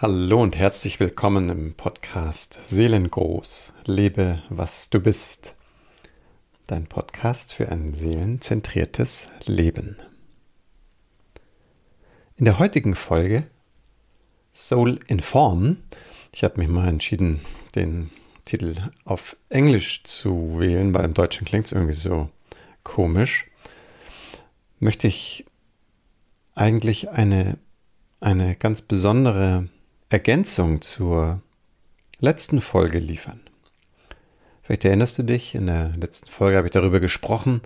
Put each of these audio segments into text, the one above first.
Hallo und herzlich willkommen im Podcast Seelengroß. Lebe, was du bist. Dein Podcast für ein seelenzentriertes Leben. In der heutigen Folge Soul in Form, ich habe mich mal entschieden, den Titel auf Englisch zu wählen, weil im Deutschen klingt es irgendwie so komisch, möchte ich eigentlich eine, eine ganz besondere Ergänzung zur letzten Folge liefern. Vielleicht erinnerst du dich, in der letzten Folge habe ich darüber gesprochen,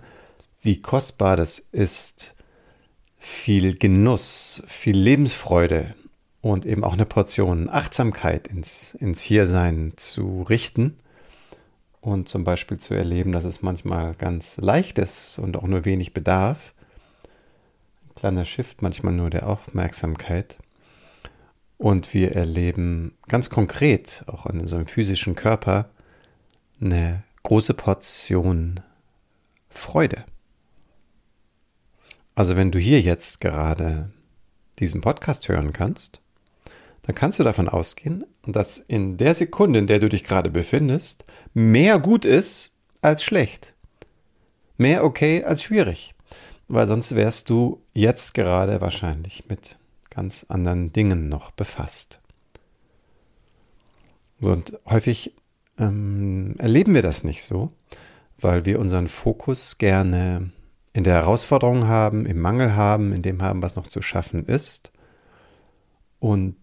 wie kostbar das ist, viel Genuss, viel Lebensfreude und eben auch eine Portion Achtsamkeit ins, ins Hiersein zu richten und zum Beispiel zu erleben, dass es manchmal ganz leicht ist und auch nur wenig bedarf. Ein kleiner Shift, manchmal nur der Aufmerksamkeit. Und wir erleben ganz konkret, auch in unserem physischen Körper, eine große Portion Freude. Also wenn du hier jetzt gerade diesen Podcast hören kannst, dann kannst du davon ausgehen, dass in der Sekunde, in der du dich gerade befindest, mehr gut ist als schlecht. Mehr okay als schwierig. Weil sonst wärst du jetzt gerade wahrscheinlich mit ganz anderen Dingen noch befasst. Und häufig ähm, erleben wir das nicht so, weil wir unseren Fokus gerne in der Herausforderung haben, im Mangel haben, in dem haben, was noch zu schaffen ist. Und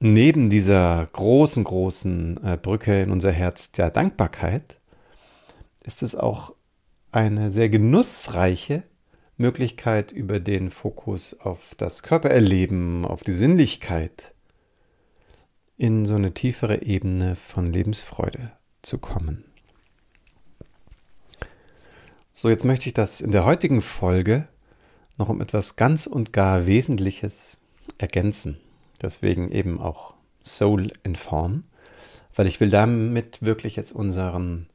neben dieser großen, großen äh, Brücke in unser Herz der Dankbarkeit ist es auch eine sehr genussreiche Möglichkeit, über den Fokus auf das Körpererleben, auf die Sinnlichkeit in so eine tiefere Ebene von Lebensfreude zu kommen. So, jetzt möchte ich das in der heutigen Folge noch um etwas ganz und gar Wesentliches ergänzen. Deswegen eben auch Soul in Form, weil ich will damit wirklich jetzt unseren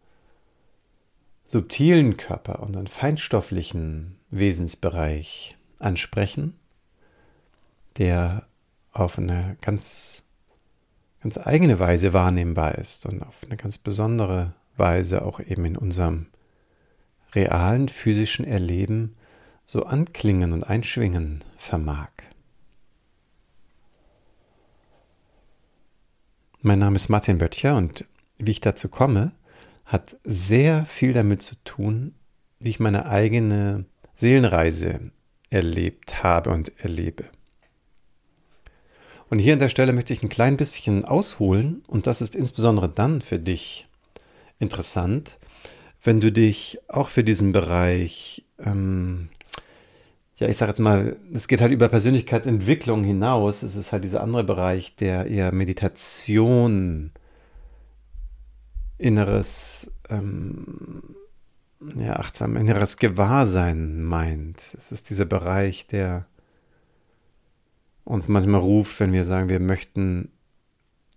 subtilen Körper, unseren feinstofflichen Wesensbereich ansprechen, der auf eine ganz, ganz eigene Weise wahrnehmbar ist und auf eine ganz besondere Weise auch eben in unserem realen physischen Erleben so anklingen und einschwingen vermag. Mein Name ist Martin Böttcher und wie ich dazu komme, hat sehr viel damit zu tun, wie ich meine eigene Seelenreise erlebt habe und erlebe. Und hier an der Stelle möchte ich ein klein bisschen ausholen und das ist insbesondere dann für dich interessant, wenn du dich auch für diesen Bereich, ähm, ja, ich sage jetzt mal, es geht halt über Persönlichkeitsentwicklung hinaus. Es ist halt dieser andere Bereich, der eher Meditation inneres, ähm, ja, achtsam, inneres Gewahrsein meint. Es ist dieser Bereich, der uns manchmal ruft, wenn wir sagen, wir möchten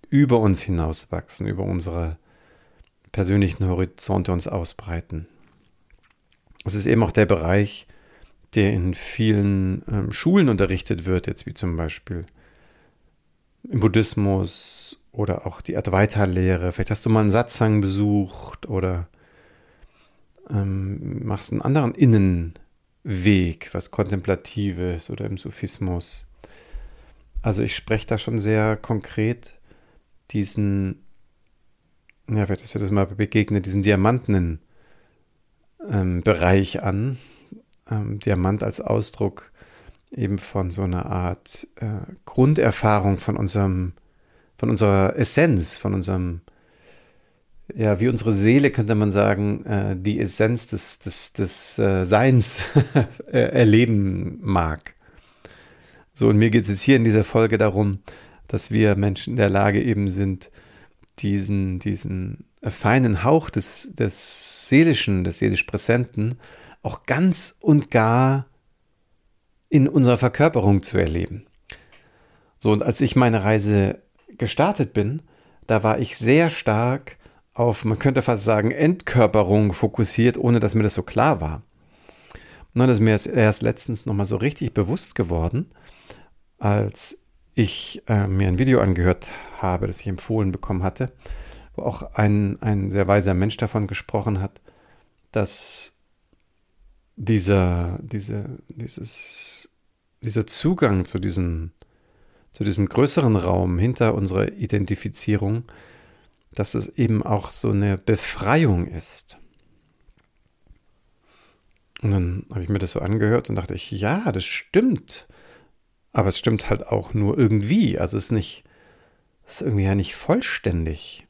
über uns hinauswachsen, über unsere persönlichen Horizonte uns ausbreiten. Es ist eben auch der Bereich, der in vielen ähm, Schulen unterrichtet wird, jetzt wie zum Beispiel im Buddhismus oder auch die Advaita-Lehre. Vielleicht hast du mal einen Satsang besucht oder ähm, machst einen anderen Innenweg, was Kontemplatives oder im Sufismus. Also ich spreche da schon sehr konkret diesen, ja, vielleicht ist dir das mal begegnet, diesen Diamanten ähm, Bereich an. Ähm, Diamant als Ausdruck eben von so einer Art äh, Grunderfahrung von unserem von unserer Essenz, von unserem, ja, wie unsere Seele, könnte man sagen, äh, die Essenz des, des, des äh, Seins äh, erleben mag. So, und mir geht es jetzt hier in dieser Folge darum, dass wir Menschen in der Lage eben sind, diesen, diesen feinen Hauch des, des Seelischen, des seelisch Präsenten auch ganz und gar in unserer Verkörperung zu erleben. So, und als ich meine Reise gestartet bin, da war ich sehr stark auf, man könnte fast sagen, Entkörperung fokussiert, ohne dass mir das so klar war. Und dann ist mir erst letztens nochmal so richtig bewusst geworden, als ich äh, mir ein Video angehört habe, das ich empfohlen bekommen hatte, wo auch ein, ein sehr weiser Mensch davon gesprochen hat, dass dieser, diese, dieses, dieser Zugang zu diesem, zu diesem größeren Raum hinter unserer Identifizierung, dass es eben auch so eine Befreiung ist. Und dann habe ich mir das so angehört und dachte ich, ja, das stimmt. Aber es stimmt halt auch nur irgendwie. Also es ist nicht, es ist irgendwie ja nicht vollständig.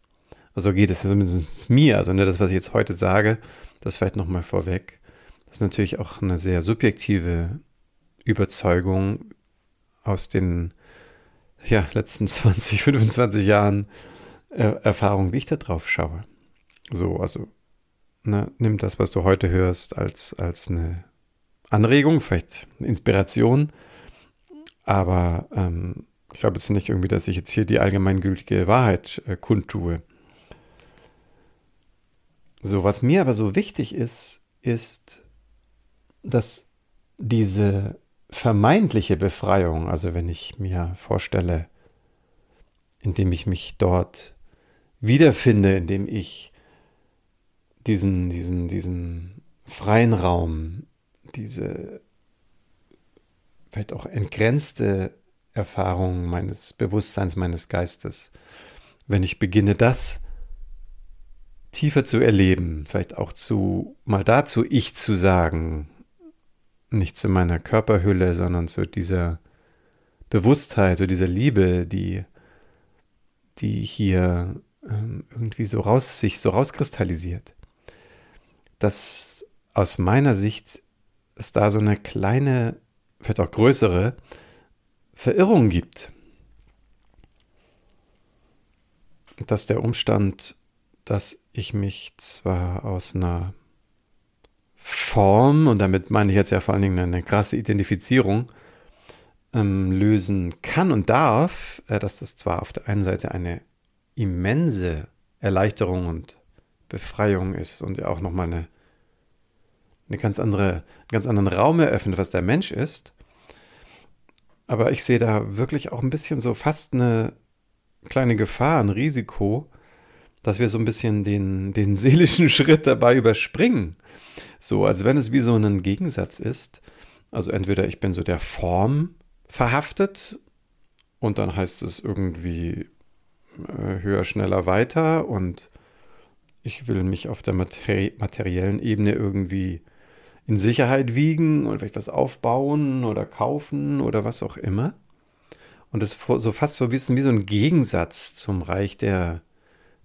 Also geht es zumindest mir. Also ne, das, was ich jetzt heute sage, das vielleicht nochmal vorweg. Das ist natürlich auch eine sehr subjektive Überzeugung aus den ja, letzten 20, 25 Jahren äh, Erfahrung, wie ich da drauf schaue. So, also ne, nimm das, was du heute hörst, als, als eine Anregung, vielleicht eine Inspiration. Aber ähm, ich glaube jetzt nicht irgendwie, dass ich jetzt hier die allgemeingültige Wahrheit äh, kundtue. So, was mir aber so wichtig ist, ist, dass diese vermeintliche Befreiung, also wenn ich mir vorstelle, indem ich mich dort wiederfinde, indem ich diesen, diesen, diesen freien Raum, diese vielleicht auch entgrenzte Erfahrung meines Bewusstseins, meines Geistes, wenn ich beginne, das tiefer zu erleben, vielleicht auch zu mal dazu ich zu sagen, nicht zu meiner Körperhülle, sondern zu dieser Bewusstheit, zu dieser Liebe, die, die hier ähm, irgendwie so raus, sich so rauskristallisiert. Dass aus meiner Sicht es da so eine kleine, vielleicht auch größere Verirrung gibt. Dass der Umstand, dass ich mich zwar aus einer Form, und damit meine ich jetzt ja vor allen Dingen eine krasse Identifizierung, ähm, lösen kann und darf, äh, dass das zwar auf der einen Seite eine immense Erleichterung und Befreiung ist und ja auch nochmal eine, eine ganz andere, einen ganz anderen Raum eröffnet, was der Mensch ist. Aber ich sehe da wirklich auch ein bisschen so fast eine kleine Gefahr, ein Risiko, dass wir so ein bisschen den, den seelischen Schritt dabei überspringen. So, als wenn es wie so ein Gegensatz ist. Also entweder ich bin so der Form verhaftet und dann heißt es irgendwie äh, höher, schneller, weiter und ich will mich auf der materi materiellen Ebene irgendwie in Sicherheit wiegen und vielleicht was aufbauen oder kaufen oder was auch immer. Und das so fast so ein bisschen wie so ein Gegensatz zum Reich der,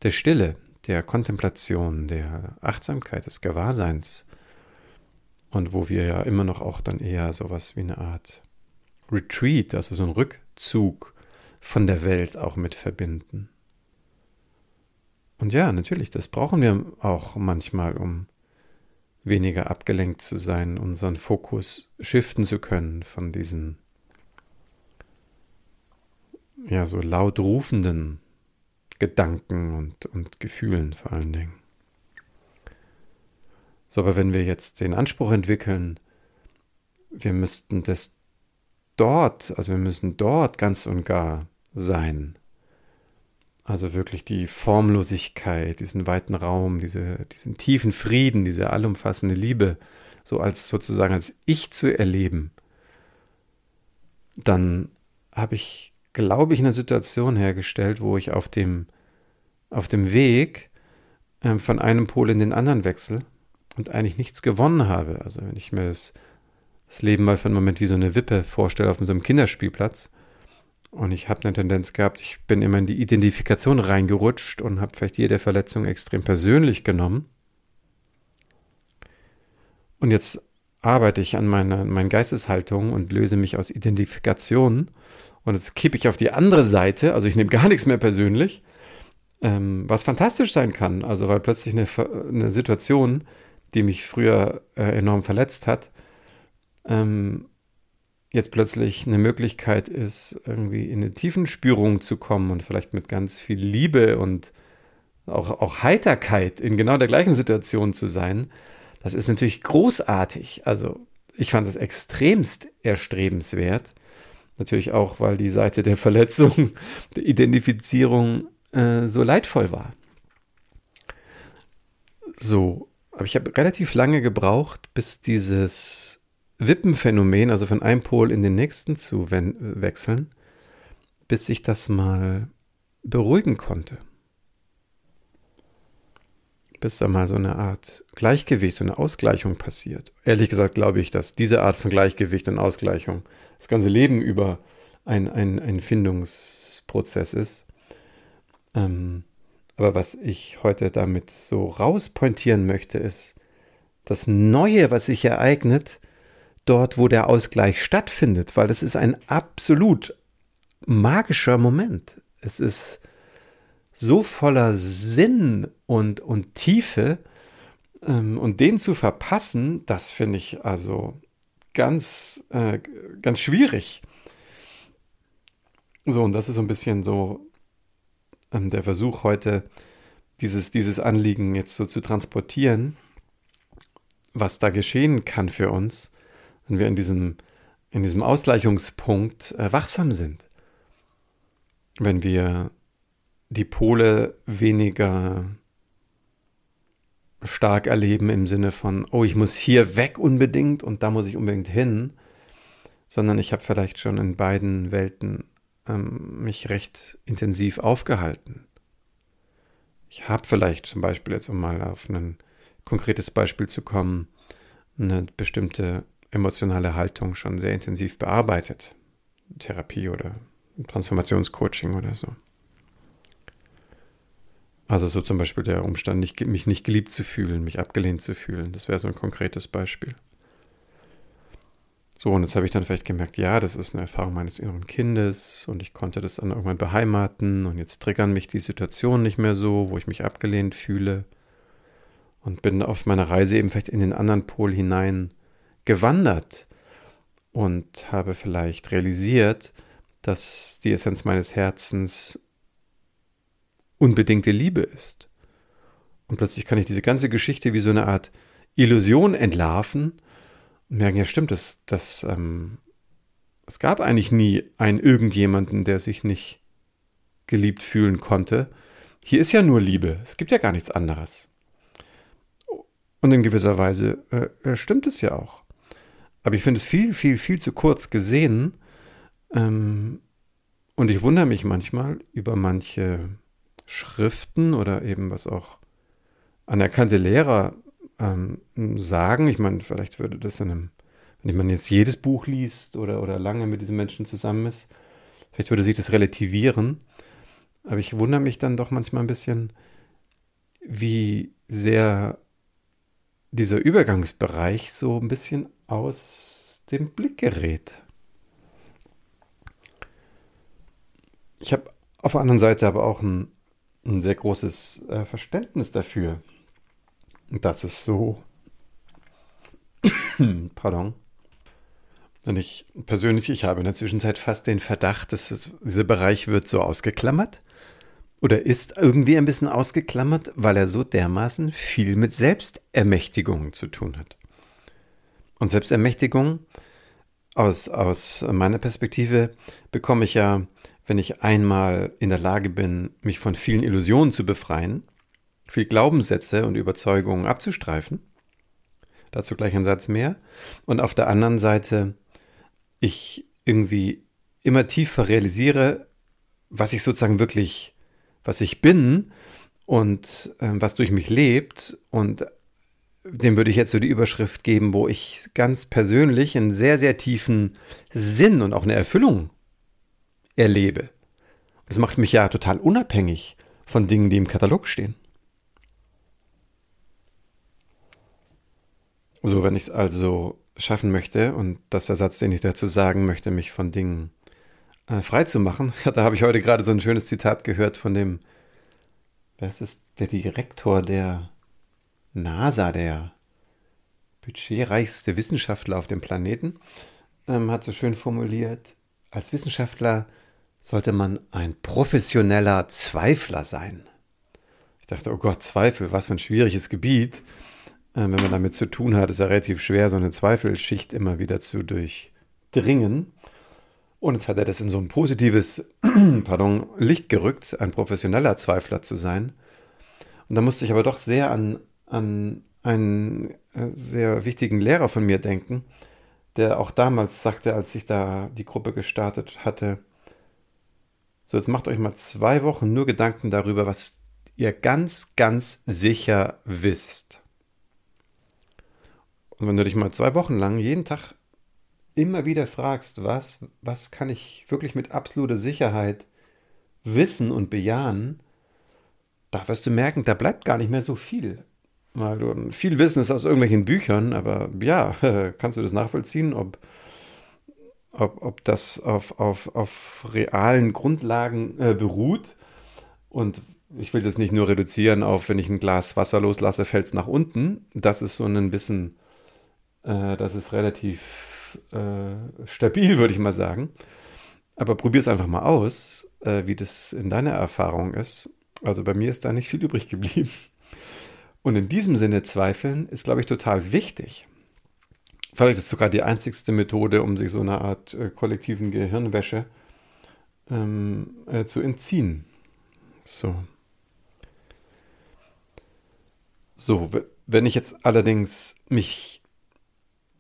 der Stille, der Kontemplation, der Achtsamkeit, des Gewahrseins. Und wo wir ja immer noch auch dann eher sowas wie eine Art Retreat, also so ein Rückzug von der Welt auch mit verbinden. Und ja, natürlich, das brauchen wir auch manchmal, um weniger abgelenkt zu sein, unseren Fokus shiften zu können von diesen ja so laut rufenden Gedanken und, und Gefühlen vor allen Dingen. So, aber wenn wir jetzt den Anspruch entwickeln, wir müssten das dort, also wir müssen dort ganz und gar sein. Also wirklich die Formlosigkeit, diesen weiten Raum, diese, diesen tiefen Frieden, diese allumfassende Liebe, so als sozusagen als Ich zu erleben, dann habe ich, glaube ich, eine Situation hergestellt, wo ich auf dem, auf dem Weg äh, von einem Pol in den anderen wechsle und eigentlich nichts gewonnen habe. Also wenn ich mir das das Leben mal für einen Moment wie so eine Wippe vorstelle auf so einem Kinderspielplatz. Und ich habe eine Tendenz gehabt, ich bin immer in die Identifikation reingerutscht und habe vielleicht jede Verletzung extrem persönlich genommen. Und jetzt arbeite ich an meiner, meiner Geisteshaltung und löse mich aus Identifikation. Und jetzt kippe ich auf die andere Seite, also ich nehme gar nichts mehr persönlich, ähm, was fantastisch sein kann. Also weil plötzlich eine, eine Situation, die mich früher äh, enorm verletzt hat, ähm, jetzt plötzlich eine Möglichkeit ist, irgendwie in eine Tiefenspürung zu kommen und vielleicht mit ganz viel Liebe und auch, auch Heiterkeit in genau der gleichen Situation zu sein, das ist natürlich großartig. Also ich fand es extremst erstrebenswert, Natürlich auch, weil die Seite der Verletzung, der Identifizierung äh, so leidvoll war. So, aber ich habe relativ lange gebraucht, bis dieses Wippenphänomen, also von einem Pol in den nächsten zu wechseln, bis ich das mal beruhigen konnte. Bis da mal so eine Art Gleichgewicht, so eine Ausgleichung passiert. Ehrlich gesagt glaube ich, dass diese Art von Gleichgewicht und Ausgleichung das ganze Leben über ein, ein, ein Findungsprozess ist. Ähm, aber was ich heute damit so rauspointieren möchte, ist das Neue, was sich ereignet, dort, wo der Ausgleich stattfindet, weil es ist ein absolut magischer Moment. Es ist so voller Sinn und, und Tiefe ähm, und den zu verpassen, das finde ich also ganz, äh, ganz schwierig. So, und das ist so ein bisschen so ähm, der Versuch heute, dieses, dieses Anliegen jetzt so zu transportieren, was da geschehen kann für uns, wenn wir in diesem, in diesem Ausgleichungspunkt äh, wachsam sind. Wenn wir die Pole weniger stark erleben im Sinne von, oh, ich muss hier weg unbedingt und da muss ich unbedingt hin, sondern ich habe vielleicht schon in beiden Welten ähm, mich recht intensiv aufgehalten. Ich habe vielleicht zum Beispiel jetzt, um mal auf ein konkretes Beispiel zu kommen, eine bestimmte emotionale Haltung schon sehr intensiv bearbeitet. Therapie oder Transformationscoaching oder so. Also so zum Beispiel der Umstand, mich nicht geliebt zu fühlen, mich abgelehnt zu fühlen. Das wäre so ein konkretes Beispiel. So, und jetzt habe ich dann vielleicht gemerkt, ja, das ist eine Erfahrung meines inneren Kindes und ich konnte das dann irgendwann beheimaten und jetzt triggern mich die Situationen nicht mehr so, wo ich mich abgelehnt fühle und bin auf meiner Reise eben vielleicht in den anderen Pol hinein gewandert und habe vielleicht realisiert, dass die Essenz meines Herzens unbedingte Liebe ist. Und plötzlich kann ich diese ganze Geschichte wie so eine Art Illusion entlarven und merken, ja stimmt, das, das, ähm, es gab eigentlich nie einen irgendjemanden, der sich nicht geliebt fühlen konnte. Hier ist ja nur Liebe, es gibt ja gar nichts anderes. Und in gewisser Weise äh, äh stimmt es ja auch. Aber ich finde es viel, viel, viel zu kurz gesehen. Ähm, und ich wundere mich manchmal über manche Schriften oder eben was auch anerkannte Lehrer ähm, sagen. Ich meine, vielleicht würde das in einem, wenn man jetzt jedes Buch liest oder, oder lange mit diesen Menschen zusammen ist, vielleicht würde sich das relativieren. Aber ich wundere mich dann doch manchmal ein bisschen, wie sehr dieser Übergangsbereich so ein bisschen aus dem Blick gerät. Ich habe auf der anderen Seite aber auch ein ein sehr großes äh, Verständnis dafür, dass es so, pardon, und ich persönlich, ich habe in der Zwischenzeit fast den Verdacht, dass es, dieser Bereich wird so ausgeklammert oder ist irgendwie ein bisschen ausgeklammert, weil er so dermaßen viel mit Selbstermächtigung zu tun hat. Und Selbstermächtigung aus, aus meiner Perspektive bekomme ich ja wenn ich einmal in der Lage bin, mich von vielen Illusionen zu befreien, viel Glaubenssätze und Überzeugungen abzustreifen. Dazu gleich ein Satz mehr. Und auf der anderen Seite ich irgendwie immer tiefer realisiere, was ich sozusagen wirklich, was ich bin und äh, was durch mich lebt. Und dem würde ich jetzt so die Überschrift geben, wo ich ganz persönlich einen sehr, sehr tiefen Sinn und auch eine Erfüllung erlebe. Das macht mich ja total unabhängig von Dingen, die im Katalog stehen. So, wenn ich es also schaffen möchte, und das ist der Satz, den ich dazu sagen möchte, mich von Dingen äh, frei zu machen, da habe ich heute gerade so ein schönes Zitat gehört von dem, was ist der Direktor der NASA, der budgetreichste Wissenschaftler auf dem Planeten, ähm, hat so schön formuliert, als Wissenschaftler sollte man ein professioneller Zweifler sein. Ich dachte, oh Gott, Zweifel, was für ein schwieriges Gebiet. Ähm, wenn man damit zu tun hat, ist ja relativ schwer, so eine Zweifelschicht immer wieder zu durchdringen. Und jetzt hat er das in so ein positives pardon, Licht gerückt, ein professioneller Zweifler zu sein. Und da musste ich aber doch sehr an, an einen äh, sehr wichtigen Lehrer von mir denken, der auch damals sagte, als ich da die Gruppe gestartet hatte, so jetzt macht euch mal zwei Wochen nur Gedanken darüber, was ihr ganz, ganz sicher wisst. Und wenn du dich mal zwei Wochen lang jeden Tag immer wieder fragst, was, was kann ich wirklich mit absoluter Sicherheit wissen und bejahen, da wirst du merken, da bleibt gar nicht mehr so viel. Weil du viel Wissen ist aus irgendwelchen Büchern, aber ja, kannst du das nachvollziehen, ob, ob, ob das auf, auf, auf realen Grundlagen äh, beruht? Und ich will es jetzt nicht nur reduzieren auf, wenn ich ein Glas Wasser loslasse, fällt es nach unten. Das ist so ein bisschen, äh, das ist relativ äh, stabil, würde ich mal sagen. Aber probier es einfach mal aus, äh, wie das in deiner Erfahrung ist. Also bei mir ist da nicht viel übrig geblieben. Und in diesem Sinne zweifeln ist, glaube ich, total wichtig. Vielleicht ist es sogar die einzigste Methode, um sich so einer Art äh, kollektiven Gehirnwäsche ähm, äh, zu entziehen. So. So, wenn ich jetzt allerdings mich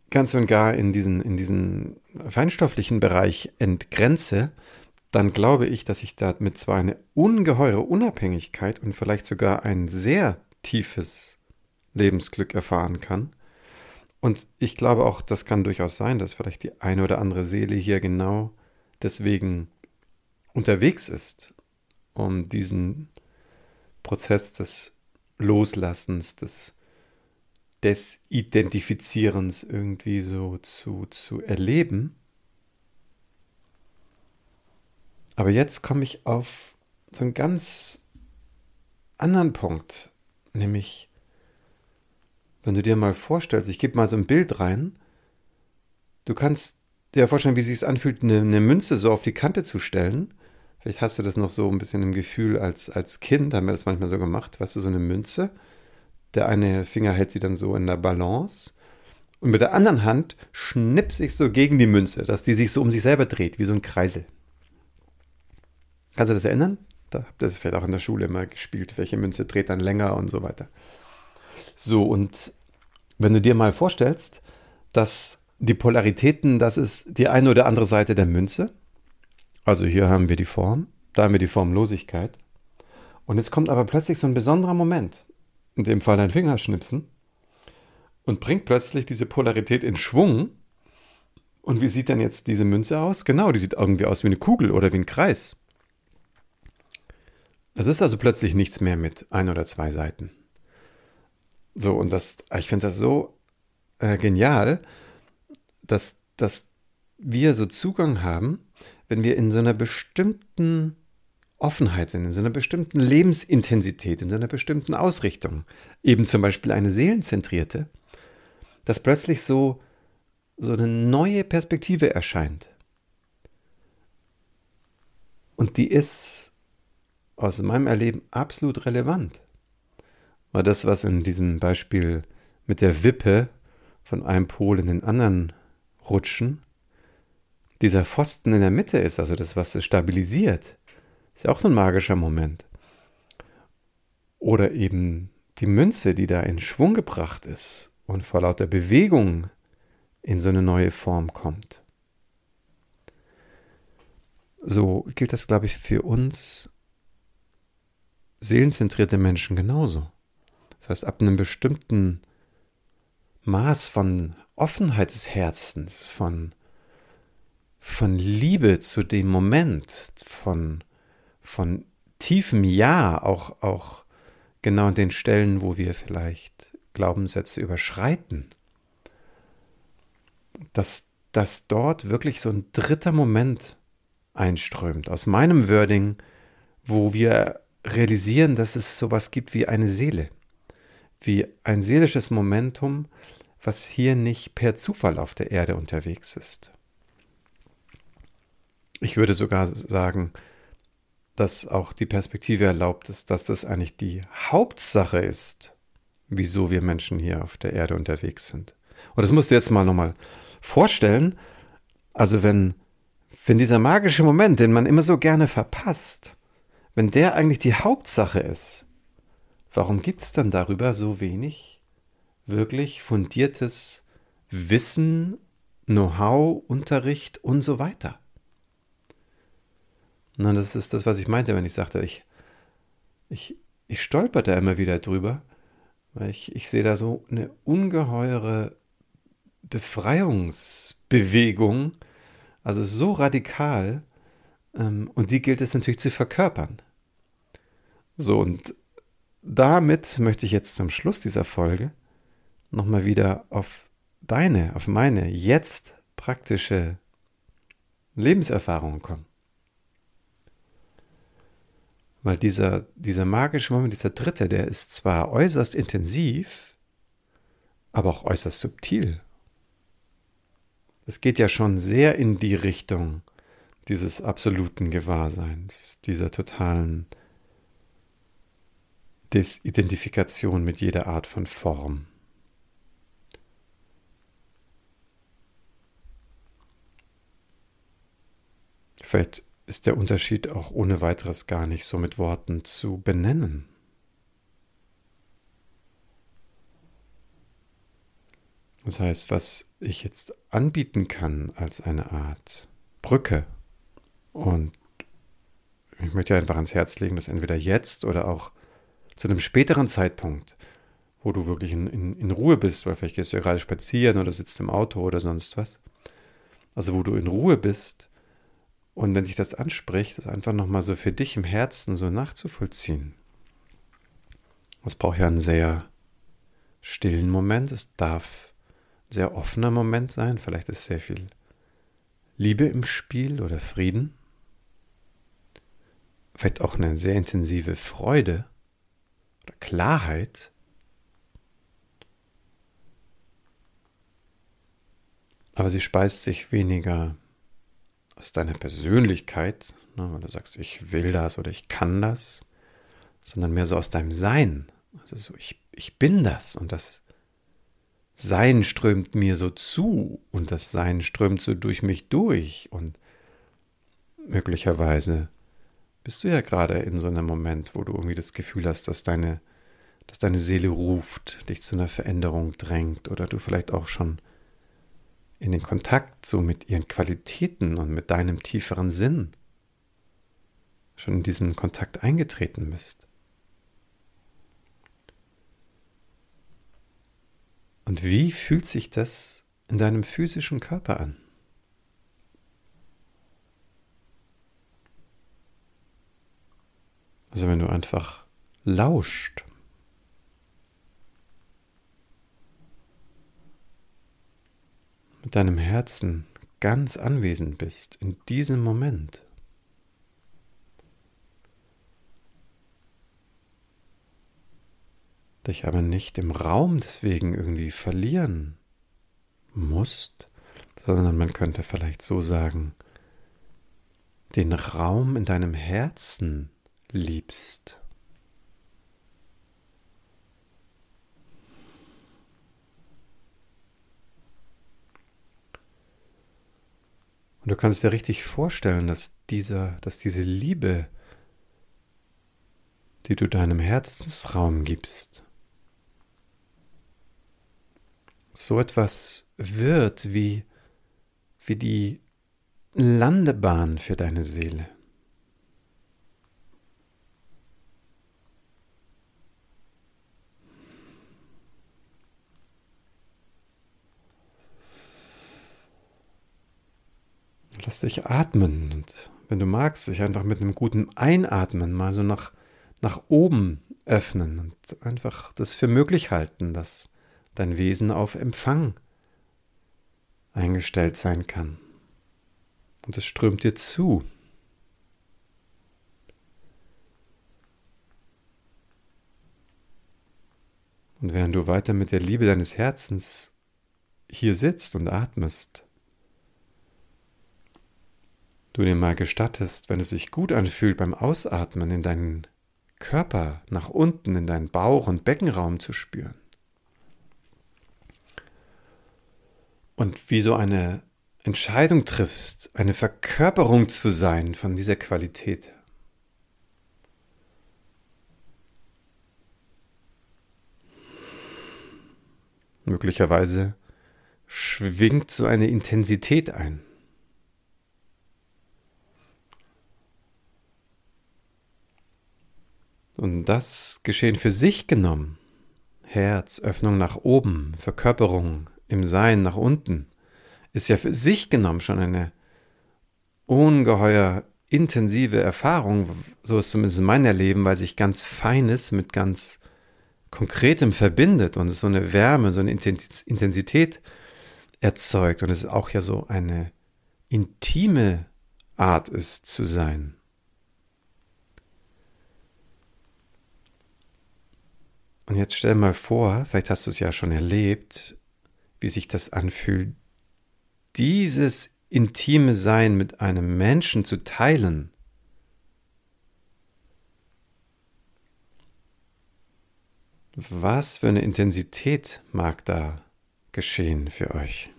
ganz und gar in diesen, in diesen feinstofflichen Bereich entgrenze, dann glaube ich, dass ich damit zwar eine ungeheure Unabhängigkeit und vielleicht sogar ein sehr tiefes Lebensglück erfahren kann. Und ich glaube auch, das kann durchaus sein, dass vielleicht die eine oder andere Seele hier genau deswegen unterwegs ist, um diesen Prozess des Loslassens, des Desidentifizierens irgendwie so zu, zu erleben. Aber jetzt komme ich auf so einen ganz anderen Punkt, Nämlich, wenn du dir mal vorstellst, ich gebe mal so ein Bild rein, du kannst dir vorstellen, wie es sich anfühlt, eine, eine, Münze so auf die Kante zu stellen. Vielleicht hast du das noch so ein bisschen im Gefühl als, als Kind, haben wir das manchmal so gemacht, weißt du, so eine Münze. Der eine Finger hält sie dann so in der Balance. Und mit der anderen Hand schnips ich so gegen die Münze, dass die sich so um sich selber dreht, wie so ein Kreisel. Kannst du das erinnern? Da habt ihr das vielleicht auch in der Schule immer gespielt, welche Münze dreht dann länger und so weiter. So, und wenn du dir mal vorstellst, dass die Polaritäten, das ist die eine oder andere Seite der Münze. Also hier haben wir die Form, da haben wir die Formlosigkeit. Und jetzt kommt aber plötzlich so ein besonderer Moment, in dem Fall ein Fingerschnipsen, und bringt plötzlich diese Polarität in Schwung. Und wie sieht denn jetzt diese Münze aus? Genau, die sieht irgendwie aus wie eine Kugel oder wie ein Kreis. Es ist also plötzlich nichts mehr mit ein oder zwei Seiten. So, und das, ich finde das so äh, genial, dass, dass wir so Zugang haben, wenn wir in so einer bestimmten Offenheit sind, in so einer bestimmten Lebensintensität, in so einer bestimmten Ausrichtung, eben zum Beispiel eine seelenzentrierte, dass plötzlich so, so eine neue Perspektive erscheint. Und die ist aus meinem Erleben absolut relevant. Weil das, was in diesem Beispiel mit der Wippe von einem Pol in den anderen rutschen, dieser Pfosten in der Mitte ist, also das, was es stabilisiert, ist ja auch so ein magischer Moment. Oder eben die Münze, die da in Schwung gebracht ist und vor lauter Bewegung in so eine neue Form kommt. So gilt das, glaube ich, für uns seelenzentrierte Menschen genauso. Das heißt, ab einem bestimmten Maß von Offenheit des Herzens, von, von Liebe zu dem Moment, von, von tiefem Ja, auch, auch genau an den Stellen, wo wir vielleicht Glaubenssätze überschreiten, dass, dass dort wirklich so ein dritter Moment einströmt. Aus meinem Wording, wo wir realisieren, dass es sowas gibt wie eine Seele, wie ein seelisches Momentum, was hier nicht per Zufall auf der Erde unterwegs ist. Ich würde sogar sagen, dass auch die Perspektive erlaubt ist, dass das eigentlich die Hauptsache ist, wieso wir Menschen hier auf der Erde unterwegs sind. Und das musst du jetzt mal nochmal vorstellen. Also wenn, wenn dieser magische Moment, den man immer so gerne verpasst, wenn der eigentlich die Hauptsache ist, warum gibt es dann darüber so wenig wirklich fundiertes Wissen, Know-how, Unterricht und so weiter? Na, das ist das, was ich meinte, wenn ich sagte, ich, ich, ich stolper da immer wieder drüber, weil ich, ich sehe da so eine ungeheure Befreiungsbewegung, also so radikal, ähm, und die gilt es natürlich zu verkörpern. So, und damit möchte ich jetzt zum Schluss dieser Folge nochmal wieder auf deine, auf meine jetzt praktische Lebenserfahrung kommen. Weil dieser, dieser magische Moment, dieser dritte, der ist zwar äußerst intensiv, aber auch äußerst subtil. Es geht ja schon sehr in die Richtung dieses absoluten Gewahrseins, dieser totalen Desidentifikation mit jeder Art von Form. Vielleicht ist der Unterschied auch ohne weiteres gar nicht so mit Worten zu benennen. Das heißt, was ich jetzt anbieten kann als eine Art Brücke und ich möchte einfach ans Herz legen, dass entweder jetzt oder auch zu einem späteren Zeitpunkt, wo du wirklich in, in, in Ruhe bist, weil vielleicht gehst du ja gerade spazieren oder sitzt im Auto oder sonst was, also wo du in Ruhe bist, und wenn dich das anspricht, das einfach nochmal so für dich im Herzen so nachzuvollziehen. Es braucht ja einen sehr stillen Moment. Es darf ein sehr offener Moment sein. Vielleicht ist sehr viel Liebe im Spiel oder Frieden. Vielleicht auch eine sehr intensive Freude oder Klarheit. Aber sie speist sich weniger aus deiner Persönlichkeit, ne, weil du sagst, ich will das oder ich kann das, sondern mehr so aus deinem Sein. Also so, ich, ich bin das und das Sein strömt mir so zu und das Sein strömt so durch mich durch und möglicherweise bist du ja gerade in so einem Moment, wo du irgendwie das Gefühl hast, dass deine, dass deine Seele ruft, dich zu einer Veränderung drängt oder du vielleicht auch schon in den Kontakt so mit ihren Qualitäten und mit deinem tieferen Sinn schon in diesen Kontakt eingetreten bist. Und wie fühlt sich das in deinem physischen Körper an? Also wenn du einfach lauscht mit deinem Herzen ganz anwesend bist in diesem Moment. Dich aber nicht im Raum deswegen irgendwie verlieren musst, sondern man könnte vielleicht so sagen, den Raum in deinem Herzen liebst. Und du kannst dir richtig vorstellen, dass, dieser, dass diese Liebe, die du deinem Herzensraum gibst, so etwas wird wie, wie die Landebahn für deine Seele. Lass dich atmen und wenn du magst, dich einfach mit einem guten Einatmen mal so nach, nach oben öffnen und einfach das für möglich halten, dass dein Wesen auf Empfang eingestellt sein kann. Und es strömt dir zu. Und während du weiter mit der Liebe deines Herzens hier sitzt und atmest, du dir mal gestattest, wenn es sich gut anfühlt beim Ausatmen in deinen Körper nach unten in deinen Bauch- und Beckenraum zu spüren. Und wie so eine, Entscheidung triffst, eine Verkörperung zu sein von dieser Qualität. Möglicherweise schwingt so eine Intensität ein. Und das geschehen für sich genommen. Herz, Öffnung nach oben, Verkörperung im Sein nach unten, ist ja für sich genommen schon eine ungeheuer intensive Erfahrung, so ist zumindest mein Erleben, weil sich ganz Feines mit ganz Konkretem verbindet und es so eine Wärme, so eine Intensität erzeugt und es auch ja so eine intime Art ist zu sein. Und jetzt stell mal vor, vielleicht hast du es ja schon erlebt, wie sich das anfühlt, dieses intime Sein mit einem Menschen zu teilen. Was für eine Intensität mag da geschehen für euch?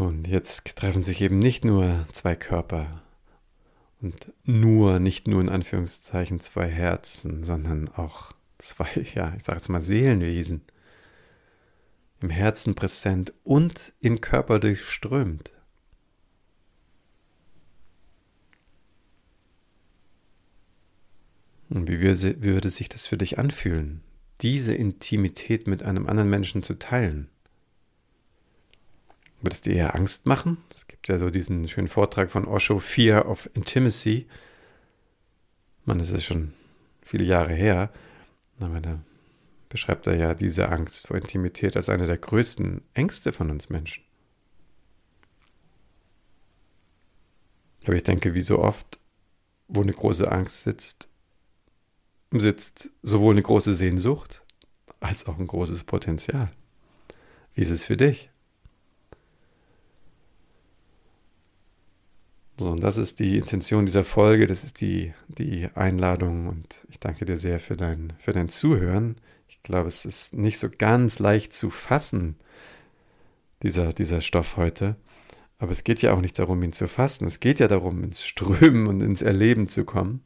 Und jetzt treffen sich eben nicht nur zwei Körper und nur, nicht nur in Anführungszeichen zwei Herzen, sondern auch zwei, ja, ich sage jetzt mal Seelenwesen. Im Herzen präsent und im Körper durchströmt. Und wie würde sich das für dich anfühlen, diese Intimität mit einem anderen Menschen zu teilen? Würde es dir eher Angst machen? Es gibt ja so diesen schönen Vortrag von Osho, Fear of Intimacy. Man, das ist schon viele Jahre her. Aber da beschreibt er ja diese Angst vor Intimität als eine der größten Ängste von uns Menschen. Aber ich denke, wie so oft, wo eine große Angst sitzt, sitzt sowohl eine große Sehnsucht als auch ein großes Potenzial. Wie ist es für dich? So, und das ist die Intention dieser Folge, das ist die, die Einladung und ich danke dir sehr für dein, für dein Zuhören. Ich glaube, es ist nicht so ganz leicht zu fassen, dieser, dieser Stoff heute. Aber es geht ja auch nicht darum, ihn zu fassen. Es geht ja darum, ins Strömen und ins Erleben zu kommen.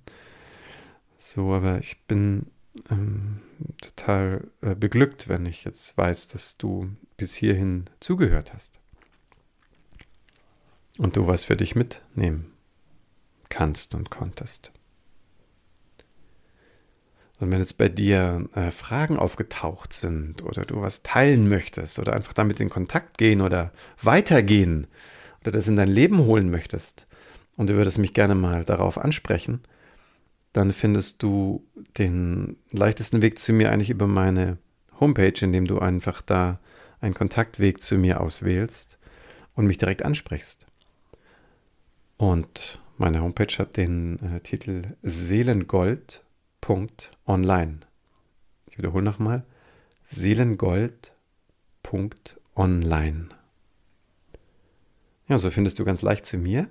So, aber ich bin ähm, total äh, beglückt, wenn ich jetzt weiß, dass du bis hierhin zugehört hast und du was für dich mitnehmen kannst und konntest. Und wenn jetzt bei dir äh, Fragen aufgetaucht sind oder du was teilen möchtest oder einfach damit in Kontakt gehen oder weitergehen oder das in dein Leben holen möchtest und du würdest mich gerne mal darauf ansprechen, dann findest du den leichtesten Weg zu mir eigentlich über meine Homepage, indem du einfach da einen Kontaktweg zu mir auswählst und mich direkt ansprichst. Und meine Homepage hat den äh, Titel seelengold.online. Ich wiederhole nochmal, seelengold.online. Ja, so findest du ganz leicht zu mir.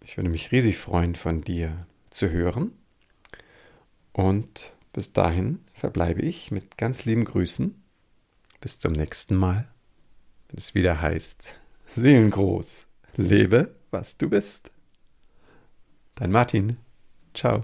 Ich würde mich riesig freuen, von dir zu hören. Und bis dahin verbleibe ich mit ganz lieben Grüßen. Bis zum nächsten Mal, wenn es wieder heißt, Seelengroß, lebe was du bist. Dein Martin. Ciao.